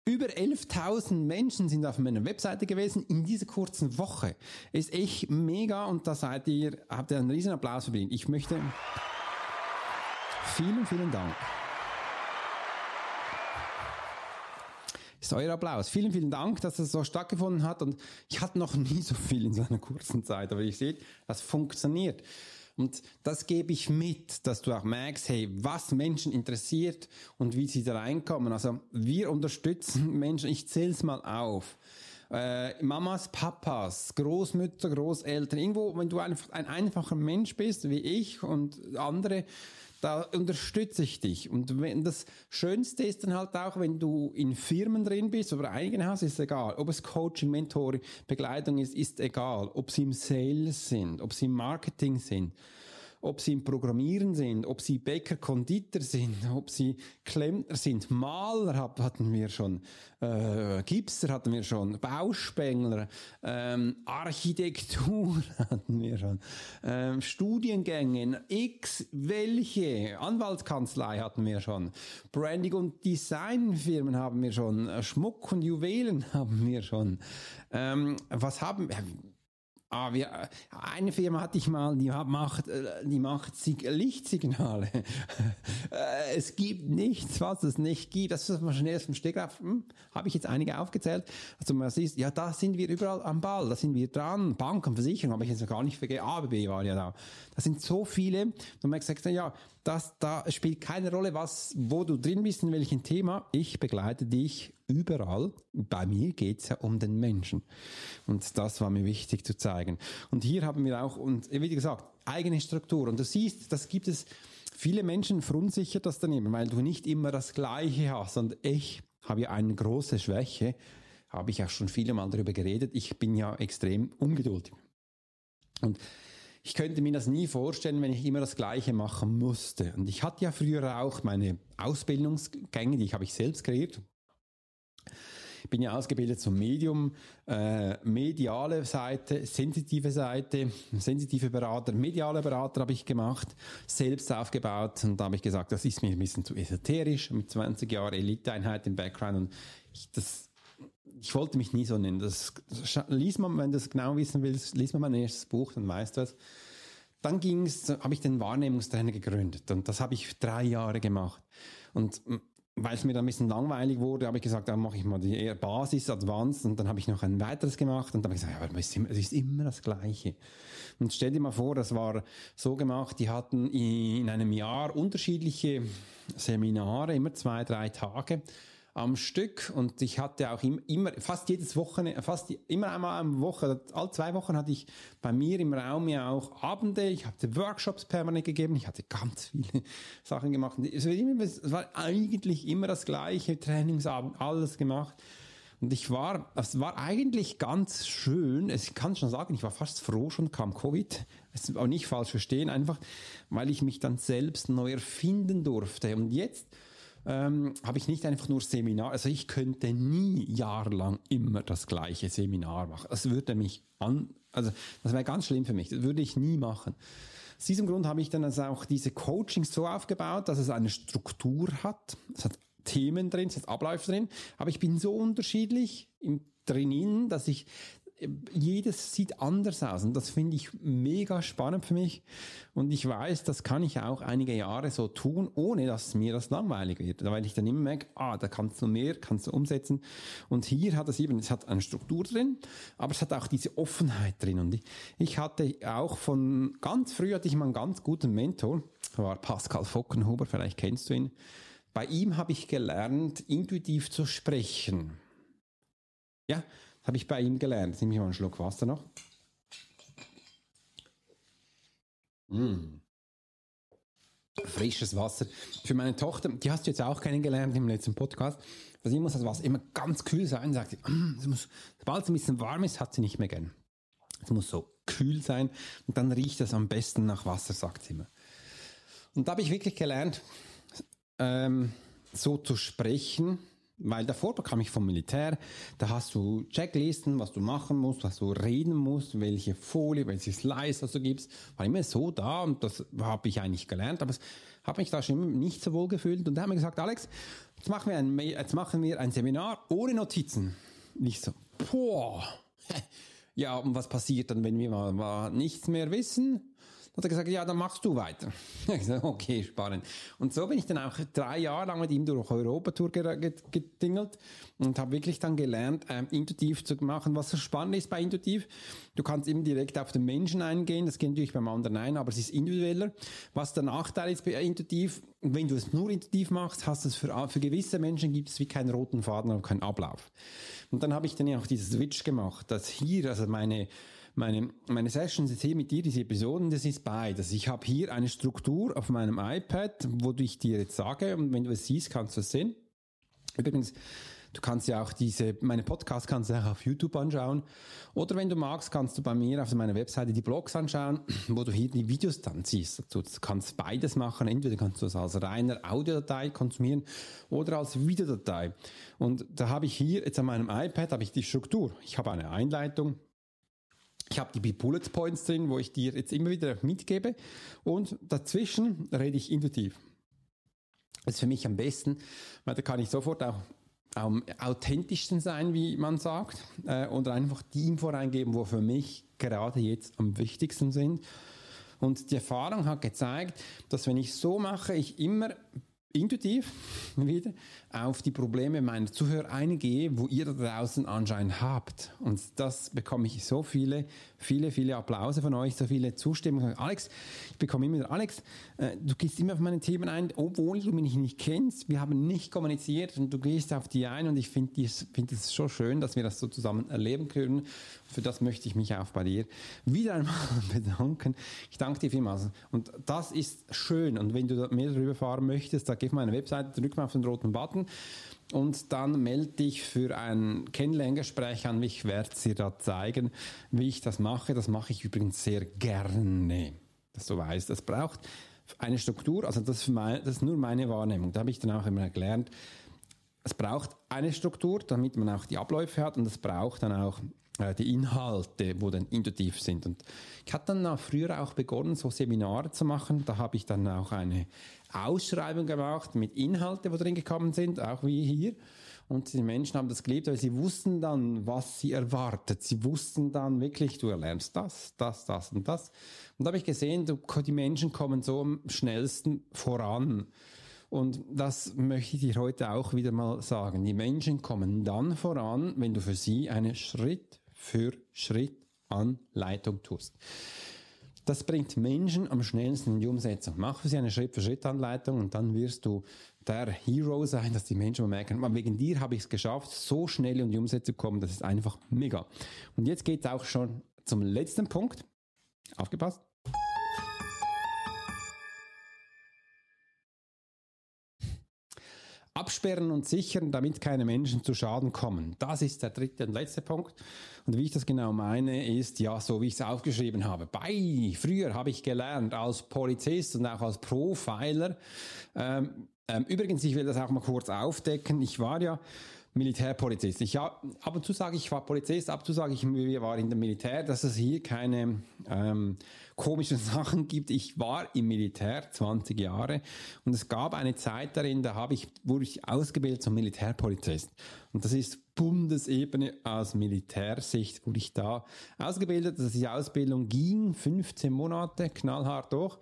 über 11.000 Menschen sind auf meiner Webseite gewesen in dieser kurzen Woche. Ist echt mega und da seid ihr, habt ihr einen riesen Applaus verdient. Ich möchte vielen, vielen Dank. ist euer Applaus. Vielen, vielen Dank, dass es so stattgefunden hat und ich hatte noch nie so viel in so einer kurzen Zeit, aber ihr seht, das funktioniert. Und das gebe ich mit, dass du auch merkst, hey, was Menschen interessiert und wie sie da reinkommen. Also wir unterstützen Menschen, ich zähle es mal auf. Äh, Mamas, Papas, Großmütter, Großeltern, irgendwo, wenn du einfach ein einfacher Mensch bist, wie ich und andere, da unterstütze ich dich. Und wenn das Schönste ist dann halt auch, wenn du in Firmen drin bist oder einigen Haus, ist egal. Ob es Coaching, Mentoring, Begleitung ist, ist egal. Ob sie im Sales sind, ob sie im Marketing sind ob sie im Programmieren sind, ob sie Bäcker, Konditor sind, *laughs* ob sie Klempner sind, Maler hatten wir schon, äh, Gipser hatten wir schon, Bauspengler, ähm, Architektur *laughs* hatten wir schon, ähm, Studiengänge, x welche, Anwaltskanzlei hatten wir schon, Branding und Designfirmen haben wir schon, Schmuck und Juwelen *laughs* haben wir schon. Ähm, was haben wir? Ah, wir, eine Firma hatte ich mal, die macht, äh, die macht Lichtsignale. *laughs* Äh, es gibt nichts, was es nicht gibt. Das ist mal schnell dem Stegreif. Hm, Habe ich jetzt einige aufgezählt. Also man sieht, ja, da sind wir überall am Ball, da sind wir dran. Banken, Versicherung, habe ich jetzt noch gar nicht vergessen. ABB war ja da. Da sind so viele. Und man sagt, ja, das, da spielt keine Rolle, was, wo du drin bist, in welchem Thema. Ich begleite dich überall. Bei mir geht es ja um den Menschen. Und das war mir wichtig zu zeigen. Und hier haben wir auch, und wie gesagt, eigene Struktur. Und du siehst, das gibt es, viele Menschen verunsichert das daneben, weil du nicht immer das Gleiche hast. Und ich habe ja eine große Schwäche, habe ich auch schon viele Mal darüber geredet. Ich bin ja extrem ungeduldig. Und ich könnte mir das nie vorstellen, wenn ich immer das Gleiche machen musste. Und ich hatte ja früher auch meine Ausbildungsgänge, die habe ich selbst kreiert. Ich bin ja ausgebildet zum Medium, äh, mediale Seite, sensitive Seite, sensitive Berater, mediale Berater habe ich gemacht, selbst aufgebaut und da habe ich gesagt, das ist mir ein bisschen zu esoterisch, mit 20 Jahren Eliteeinheit im Background und ich, das ich wollte mich nie so nennen. Das, lies man, wenn du es genau wissen willst, lies mal mein erstes Buch, dann weißt du es. Dann ging's, habe ich den Wahrnehmungstrainer gegründet und das habe ich drei Jahre gemacht. Und weil es mir dann ein bisschen langweilig wurde, habe ich gesagt, dann mache ich mal die eher Basis, Advanced. Und dann habe ich noch ein weiteres gemacht. Und dann habe ich gesagt, ja, aber es ist, immer, es ist immer das Gleiche. Und stell dir mal vor, das war so gemacht, die hatten in einem Jahr unterschiedliche Seminare, immer zwei, drei Tage am Stück und ich hatte auch immer, fast jedes Wochenende, fast immer einmal am Woche, alle zwei Wochen hatte ich bei mir im Raum ja auch Abende, ich hatte Workshops permanent gegeben, ich hatte ganz viele *laughs* Sachen gemacht. Es war eigentlich immer das gleiche, Trainingsabend, alles gemacht. Und ich war, es war eigentlich ganz schön. Ich kann schon sagen, ich war fast froh, schon kam Covid. Es war nicht falsch verstehen, einfach, weil ich mich dann selbst neu erfinden durfte. Und jetzt ähm, habe ich nicht einfach nur Seminar, also ich könnte nie jahrelang immer das gleiche Seminar machen. Das würde mich an, also das wäre ganz schlimm für mich, das würde ich nie machen. Aus diesem Grund habe ich dann also auch diese Coachings so aufgebaut, dass es eine Struktur hat. Es hat Themen drin, es hat Abläufe drin, aber ich bin so unterschiedlich im drinnen, dass ich jedes sieht anders aus und das finde ich mega spannend für mich und ich weiß, das kann ich auch einige Jahre so tun, ohne dass mir das langweilig wird, weil ich dann immer merke, ah, da kannst du mehr, kannst du umsetzen und hier hat es eben, es hat eine Struktur drin, aber es hat auch diese Offenheit drin und ich, ich hatte auch von ganz früh hatte ich mal einen ganz guten Mentor, war Pascal Fockenhuber, vielleicht kennst du ihn. Bei ihm habe ich gelernt, intuitiv zu sprechen. Ja, habe ich bei ihm gelernt. Jetzt nehme ich mal einen Schluck Wasser noch. Mm. Frisches Wasser. Für meine Tochter, die hast du jetzt auch kennengelernt im letzten Podcast. Sie muss das Wasser immer ganz kühl sein. Sagt sie, mm, es muss, sobald es ein bisschen warm ist, hat sie nicht mehr gern. Es muss so kühl sein und dann riecht es am besten nach Wasser, sagt sie immer. Und da habe ich wirklich gelernt, ähm, so zu sprechen, weil davor bekam ich vom Militär, da hast du Checklisten, was du machen musst, was du reden musst, welche Folie, welche Slice du gibst. War immer so da und das habe ich eigentlich gelernt, aber es hat mich da schon nicht so wohl gefühlt. Und da haben wir gesagt, Alex, jetzt machen wir ein, jetzt machen wir ein Seminar ohne Notizen. Nicht so, boah. *laughs* Ja, und was passiert dann, wenn wir mal, mal nichts mehr wissen? Hat er gesagt, ja, dann machst du weiter. *laughs* Ich so, okay, spannend. Und so bin ich dann auch drei Jahre lang mit ihm durch Europa-Tour gedingelt und habe wirklich dann gelernt, ähm, intuitiv zu machen. Was so spannend ist bei intuitiv, du kannst eben direkt auf den Menschen eingehen, das geht natürlich beim anderen ein, aber es ist individueller. Was der Nachteil ist bei intuitiv, wenn du es nur intuitiv machst, hast es für, für gewisse Menschen gibt es wie keinen roten Faden und keinen Ablauf. Und dann habe ich dann ja auch dieses Switch gemacht, dass hier, also meine meine, meine Sessions jetzt hier mit dir, diese Episoden, das ist beides. Ich habe hier eine Struktur auf meinem iPad, wo ich dir jetzt sage, und wenn du es siehst, kannst du es sehen. Übrigens, Du kannst ja auch diese, meine Podcasts kannst du auch auf YouTube anschauen. Oder wenn du magst, kannst du bei mir auf meiner Webseite die Blogs anschauen, *clears throat* wo du hier die Videos dann siehst. Du kannst beides machen. Entweder kannst du es als reiner Audiodatei konsumieren oder als Videodatei. Und da habe ich hier jetzt an meinem iPad habe ich die Struktur. Ich habe eine Einleitung, ich habe die Bullet Points drin, wo ich dir jetzt immer wieder mitgebe. Und dazwischen rede ich intuitiv. Das ist für mich am besten, weil da kann ich sofort auch am authentischsten sein, wie man sagt, äh, und einfach die Info reingeben, wo für mich gerade jetzt am wichtigsten sind. Und die Erfahrung hat gezeigt, dass wenn ich so mache, ich immer intuitiv *laughs* wieder auf die Probleme meiner Zuhörer eingehe, wo ihr da draußen anscheinend habt. Und das bekomme ich so viele, viele, viele Applause von euch, so viele Zustimmungen. Alex, ich bekomme immer wieder, Alex, äh, du gehst immer auf meine Themen ein, obwohl du mich nicht kennst. Wir haben nicht kommuniziert und du gehst auf die ein und ich finde es find so schön, dass wir das so zusammen erleben können. Für das möchte ich mich auch bei dir wieder einmal *laughs* bedanken. Ich danke dir vielmals. Und das ist schön. Und wenn du mehr darüber fahren möchtest, da geh auf meine Webseite, drück mal auf den roten Button und dann melde dich für ein Kennenlerngespräch an. Ich werde dir da zeigen, wie ich das mache. Das mache ich übrigens sehr gerne, dass du weißt. Das braucht eine Struktur, also das ist, mein, das ist nur meine Wahrnehmung. Da habe ich dann auch immer gelernt, es braucht eine Struktur, damit man auch die Abläufe hat und es braucht dann auch äh, die Inhalte, wo dann intuitiv sind. Und ich hatte dann auch früher auch begonnen, so Seminare zu machen. Da habe ich dann auch eine Ausschreibung gemacht mit Inhalten, wo drin gekommen sind, auch wie hier. Und die Menschen haben das geliebt, weil sie wussten dann, was sie erwartet. Sie wussten dann wirklich, du erlernst das, das, das und das. Und da habe ich gesehen, die Menschen kommen so am schnellsten voran. Und das möchte ich dir heute auch wieder mal sagen. Die Menschen kommen dann voran, wenn du für sie eine Schritt für Schritt Anleitung tust. Das bringt Menschen am schnellsten in die Umsetzung. Mach für sie eine Schritt-für-Schritt-Anleitung und dann wirst du der Hero sein, dass die Menschen merken, wegen dir habe ich es geschafft, so schnell in die Umsetzung zu kommen. Das ist einfach mega. Und jetzt geht es auch schon zum letzten Punkt. Aufgepasst. Absperren und sichern, damit keine Menschen zu Schaden kommen. Das ist der dritte und letzte Punkt. Und wie ich das genau meine, ist ja so, wie ich es aufgeschrieben habe. Bei, früher habe ich gelernt als Polizist und auch als Profiler, ähm, Ähm, übrigens, ich will das auch mal kurz aufdecken. Ich war ja Militärpolizist. Ich ab und zu sage ich war Polizist, ab und zu sage ich, wir waren in dem Militär, dass es hier keine ähm, komischen *laughs* Sachen gibt. Ich war im Militär 20 Jahre und es gab eine Zeit darin, da habe ich, wurde ich ausgebildet zum Militärpolizist. Und das ist Bundesebene aus Militärsicht, wurde ich da ausgebildet. Also die Ausbildung ging 15 Monate, knallhart durch.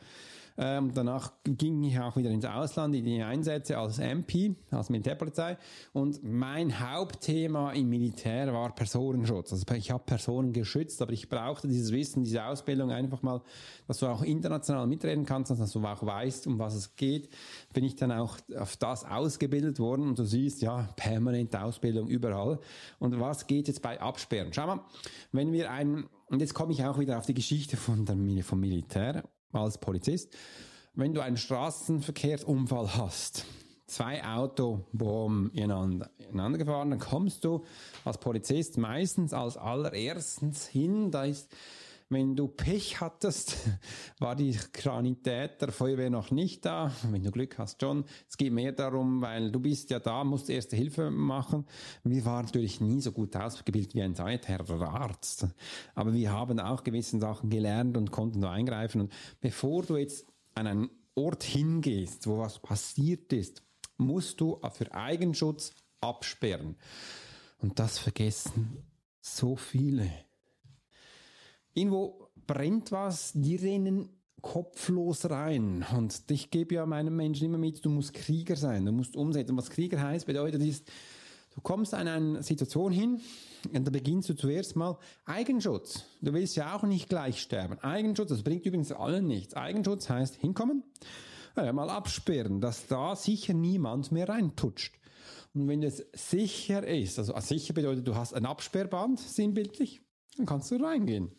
Ähm, danach ging ich auch wieder ins Ausland in die Einsätze als MP, als Militärpolizei. Und mein Hauptthema im Militär war Personenschutz. Also ich habe Personen geschützt, aber ich brauchte dieses Wissen, diese Ausbildung einfach mal, dass du auch international mitreden kannst, dass du auch weißt, um was es geht. Bin ich dann auch auf das ausgebildet worden und du siehst, ja, permanente Ausbildung überall. Und was geht jetzt bei Absperren? Schau mal, wenn wir ein, und jetzt komme ich auch wieder auf die Geschichte von der, vom Militär als Polizist, wenn du einen Straßenverkehrsunfall hast, zwei Auto, boom, ineinander, ineinander gefahren, dann kommst du als Polizist meistens als allererstens hin, da ist wenn du Pech hattest, *laughs* war die Granität der Feuerwehr noch nicht da. Wenn du Glück hast, schon. Es geht mehr darum, weil du bist ja da, musst erste Hilfe machen. Wir waren natürlich nie so gut ausgebildet wie ein Sanitär oder Arzt. Aber wir haben auch gewisse Sachen gelernt und konnten da eingreifen. Und bevor du jetzt an einen Ort hingehst, wo was passiert ist, musst du für Eigenschutz absperren. Und das vergessen so viele. Irgendwo brennt was, die rennen kopflos rein. Und ich gebe ja meinen Menschen immer mit, du musst Krieger sein, du musst umsetzen. Was Krieger heißt, bedeutet ist, du kommst an eine Situation hin und da beginnst du zuerst mal Eigenschutz. Du willst ja auch nicht gleich sterben. Eigenschutz, das bringt übrigens allen nichts. Eigenschutz heißt hinkommen, ja, mal absperren, dass da sicher niemand mehr reintutscht. Und wenn das sicher ist, also sicher bedeutet, du hast ein Absperrband, sinnbildlich, dann kannst du reingehen.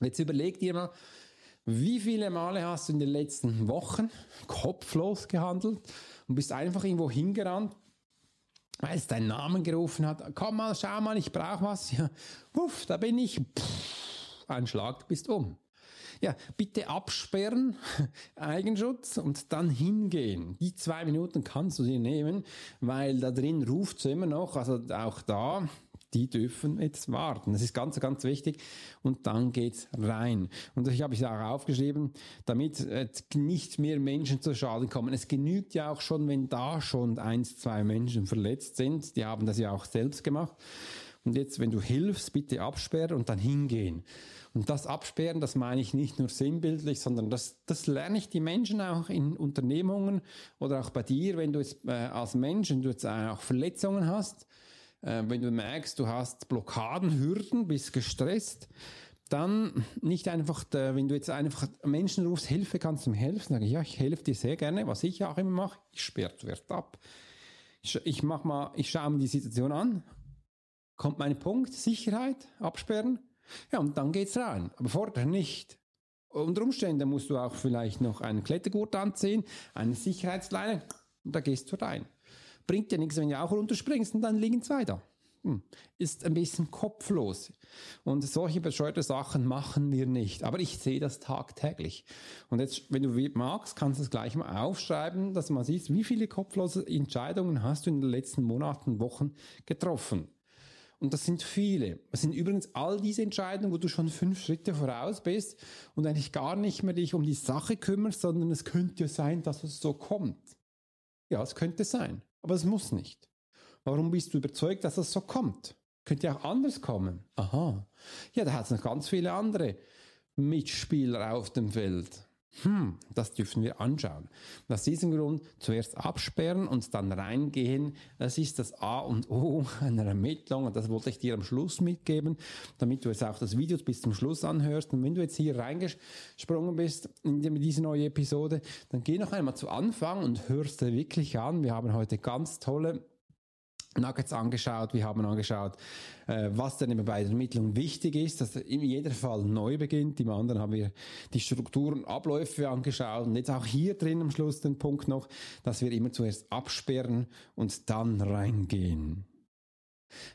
Jetzt überleg dir mal, wie viele Male hast du in den letzten Wochen kopflos gehandelt und bist einfach irgendwo hingerannt, weil es deinen Namen gerufen hat. Komm mal, schau mal, ich brauche was. Ja, wuff, da bin ich. Pff, ein Schlag, bist um. Ja, bitte absperren, *laughs* Eigenschutz und dann hingehen. Die zwei Minuten kannst du dir nehmen, weil da drin ruft es immer noch, also auch da, die dürfen jetzt warten. Das ist ganz, ganz wichtig. Und dann geht's rein. Und ich habe es auch aufgeschrieben, damit nicht mehr Menschen zu Schaden kommen. Es genügt ja auch schon, wenn da schon eins, zwei Menschen verletzt sind. Die haben das ja auch selbst gemacht. Und jetzt, wenn du hilfst, bitte absperren und dann hingehen. Und das Absperren, das meine ich nicht nur sinnbildlich, sondern das, das lerne ich die Menschen auch in Unternehmungen oder auch bei dir, wenn du jetzt äh, als Mensch, wenn du jetzt auch Verletzungen hast, äh, wenn du merkst, du hast Blockaden, Hürden, bist gestresst, dann nicht einfach, äh, wenn du jetzt einfach Menschen rufst, Hilfe, kannst du mir helfen? Sage ich, ja, ich helfe dir sehr gerne. Was ich auch immer mache, ich sperre zuerst ab. Ich, ich mach mal, ich schaue mir die Situation an. Kommt mein Punkt, Sicherheit, absperren. Ja, und dann geht's rein. Aber vorher nicht. Unter Umständen musst du auch vielleicht noch einen Klettergurt anziehen, eine Sicherheitsleine, und da gehst du rein. Bringt ja nichts, wenn du auch runterspringst und dann liegen zwei da. Hm. Ist ein bisschen kopflos. Und solche bescheuerte Sachen machen wir nicht. Aber ich sehe das tagtäglich. Und jetzt, wenn du magst, kannst du es gleich mal aufschreiben, dass man sieht, wie viele kopflose Entscheidungen hast du in den letzten Monaten, Wochen getroffen. Und das sind viele. Das sind übrigens all diese Entscheidungen, wo du schon fünf Schritte voraus bist und eigentlich gar nicht mehr dich um die Sache kümmerst, sondern es könnte ja sein, dass es so kommt. Ja, es könnte sein. Aber es muss nicht. Warum bist du überzeugt, dass es so kommt? Könnte ja auch anders kommen. Aha. Ja, da hat es noch ganz viele andere Mitspieler auf dem Feld. Hm, das dürfen wir anschauen. Aus diesem Grund zuerst absperren und dann reingehen. Das ist das A und O *laughs* einer Ermittlung und das wollte ich dir am Schluss mitgeben, damit du jetzt auch das Video bis zum Schluss anhörst. Und wenn du jetzt hier reingesprungen bist in diese neue Episode, dann geh noch einmal zu Anfang und hörst dir wirklich an. Wir haben heute ganz tolle Nuggets angeschaut, wir haben angeschaut, äh, was denn eben bei der Ermittlung wichtig ist, dass in jedem Fall neu beginnt. Im anderen haben wir die Strukturen, Abläufe angeschaut und jetzt auch hier drin am Schluss den Punkt noch, dass wir immer zuerst absperren und dann reingehen.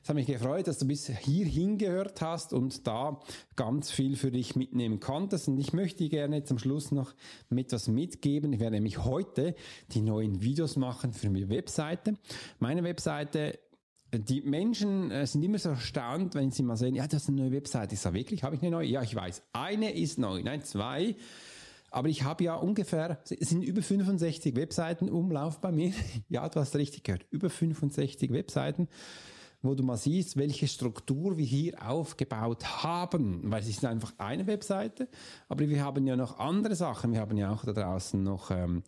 Es hat mich gefreut, dass du bis hier hingehört hast und da ganz viel für dich mitnehmen konntest. Und ich möchte dir gerne zum Schluss noch etwas mitgeben. Ich werde nämlich heute die neuen Videos machen für meine Webseite. Meine Webseite die Menschen äh, sind immer so erstaunt, wenn sie mal sehen, ja, das ist eine neue Webseite. Ich sage wirklich, habe ich eine neue? Ja, ich weiß. Eine ist neu, nein, zwei. Aber ich habe ja ungefähr, es sind über 65 Webseiten Umlauf bei mir. *laughs* Ja, du hast richtig gehört, über 65 Webseiten wo du mal siehst, welche Struktur wir hier aufgebaut haben. Weil es ist einfach eine Webseite, aber wir haben ja noch andere Sachen. Wir haben ja auch da draußen noch ähm,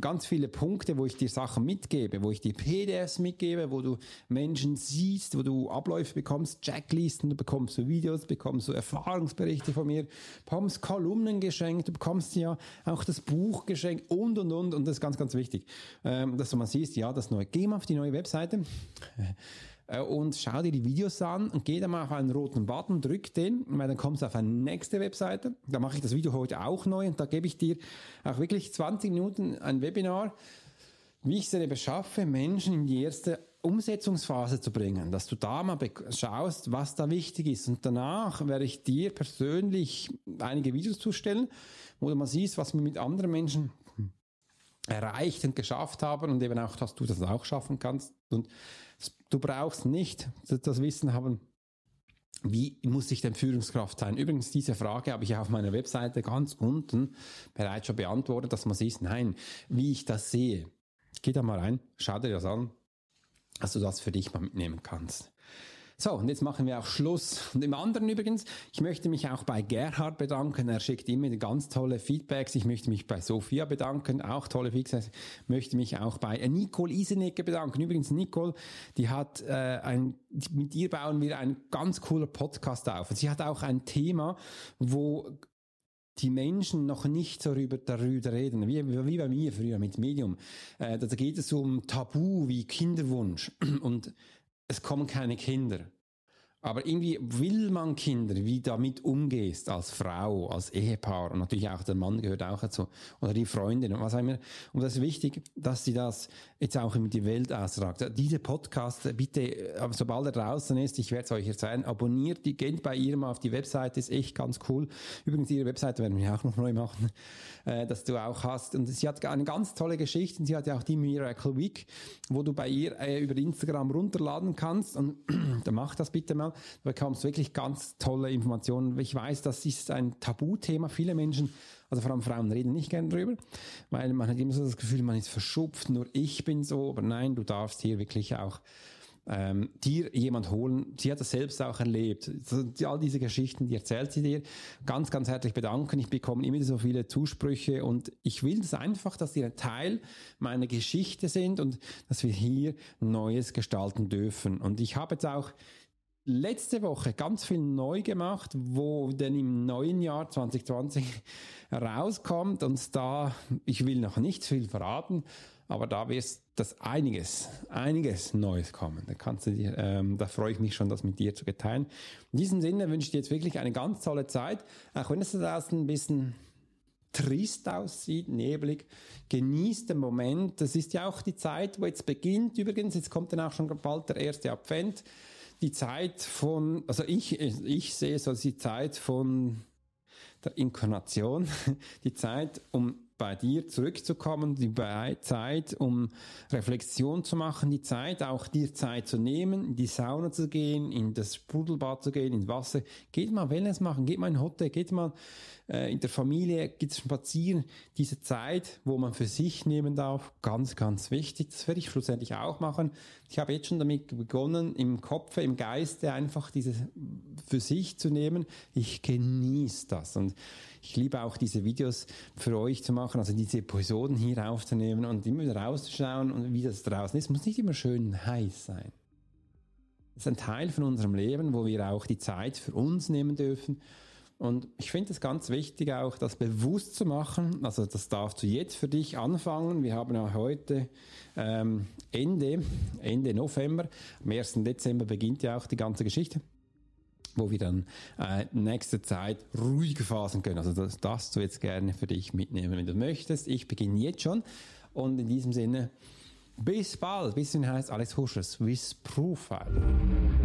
ganz viele Punkte, wo ich dir Sachen mitgebe, wo ich dir PDFs mitgebe, wo du Menschen siehst, wo du Abläufe bekommst, Checklisten, du bekommst so Videos, bekommst so Erfahrungsberichte von mir, bekommst Kolumnen geschenkt, du bekommst ja auch das Buch geschenkt und und und und das ist ganz, ganz wichtig, ähm, dass du mal siehst, ja, das neue, geh mal auf die neue Webseite und schau dir die Videos an und geh dann mal auf einen roten Button, drück den, weil dann kommst du auf eine nächste Webseite. Da mache ich das Video heute auch neu und da gebe ich dir auch wirklich 20 Minuten ein Webinar, wie ich es dir beschaffe, Menschen in die erste Umsetzungsphase zu bringen, dass du da mal schaust, was da wichtig ist. Und danach werde ich dir persönlich einige Videos zustellen, wo du mal siehst, was wir mit anderen Menschen erreicht und geschafft haben und eben auch, dass du das auch schaffen kannst. Und Du brauchst nicht das Wissen haben, wie muss ich denn Führungskraft sein? Übrigens, diese Frage habe ich auf meiner Webseite ganz unten bereits schon beantwortet, dass man sieht, nein, wie ich das sehe. Geh da mal rein, schau dir das an, dass du das für dich mal mitnehmen kannst. So, und jetzt machen wir auch Schluss. Und im anderen übrigens, ich möchte mich auch bei Gerhard bedanken. Er schickt immer ganz tolle Feedbacks. Ich möchte mich bei Sophia bedanken, auch tolle Feedbacks. Ich möchte mich auch bei Nicole Isenecke bedanken. Übrigens, Nicole, die hat äh, ein, mit ihr bauen wir ein ganz cooler Podcast auf. Und sie hat auch ein Thema, wo die Menschen noch nicht darüber, darüber reden, wie, wie bei mir früher mit Medium. Äh, da geht es um Tabu wie Kinderwunsch *clears throat* und es kommen keine Kinder. Aber irgendwie will man Kinder, wie damit umgehst als Frau, als Ehepaar und natürlich auch der Mann gehört auch dazu oder die Freundin und was auch immer. Und das ist wichtig, dass sie das jetzt auch in die Welt ausragt. Diese Podcast, bitte, sobald er draußen ist, ich werde es euch erzählen, abonniert die, geht bei ihr mal auf die Webseite, ist echt ganz cool. Übrigens, ihre Webseite werden wir auch noch neu machen, äh, dass du auch hast. Und sie hat eine ganz tolle Geschichte. Sie hat ja auch die Miracle Week, wo du bei ihr äh, über Instagram runterladen kannst. Und *clears throat* dann mach das bitte mal. Du bekommst wirklich ganz tolle Informationen. Ich weiß, das ist ein Tabuthema. Viele Menschen also vor allem Frauen reden nicht gerne drüber, weil man hat immer so das Gefühl, man ist verschupft, nur ich bin so, aber nein, du darfst hier wirklich auch ähm, dir jemand holen. Sie hat das selbst auch erlebt. All diese Geschichten, die erzählt sie dir. Ganz, ganz herzlich bedanken. Ich bekomme immer so viele Zusprüche und ich will das einfach, dass sie ein Teil meiner Geschichte sind und dass wir hier Neues gestalten dürfen. Und ich habe jetzt auch letzte Woche ganz viel neu gemacht, wo denn im neuen Jahr 2020 *laughs* rauskommt und da, ich will noch nicht viel verraten, aber da wird das einiges, einiges Neues kommen. Da kannst du dir, ähm, da freue ich mich schon, das mit dir zu geteilen. In diesem Sinne wünsche ich dir jetzt wirklich eine ganz tolle Zeit, auch wenn es da ein bisschen trist aussieht, neblig. Genießt den Moment. Das ist ja auch die Zeit, wo jetzt beginnt. Übrigens, jetzt kommt dann auch schon bald der erste Advent die Zeit von, also ich, ich sehe so die Zeit von der Inkarnation, *laughs* die Zeit, um bei dir zurückzukommen, die Zeit, um Reflexion zu machen, die Zeit, auch dir Zeit zu nehmen, in die Sauna zu gehen, in das Sprudelbad zu gehen, ins Wasser. Geht mal Wellness machen, geht mal in Hotel, geht mal äh, in der Familie, geht spazieren. Diese Zeit, wo man für sich nehmen darf, ganz, ganz wichtig. Das werde ich schlussendlich auch machen. Ich habe jetzt schon damit begonnen, im Kopf, im Geiste einfach diese für sich zu nehmen. Ich genieße das und ich liebe auch diese Videos für euch zu machen, also diese Episoden hier aufzunehmen und immer wieder rauszuschauen und wie das draußen ist. Muss nicht immer schön heiß sein. Das ist ein Teil von unserem Leben, wo wir auch die Zeit für uns nehmen dürfen. Und ich finde es ganz wichtig, auch das bewusst zu machen. Also das darfst du jetzt für dich anfangen. Wir haben ja heute ähm, Ende, Ende November. Am 1. Dezember beginnt ja auch die ganze Geschichte wo wir dann äh, nächste Zeit ruhige Phasen können. Also das darfst du jetzt gerne für dich mitnehmen, wenn du möchtest. Ich beginne jetzt schon und in diesem Sinne Bis bald. Bis in heißt alles Husches. Swiss Profile.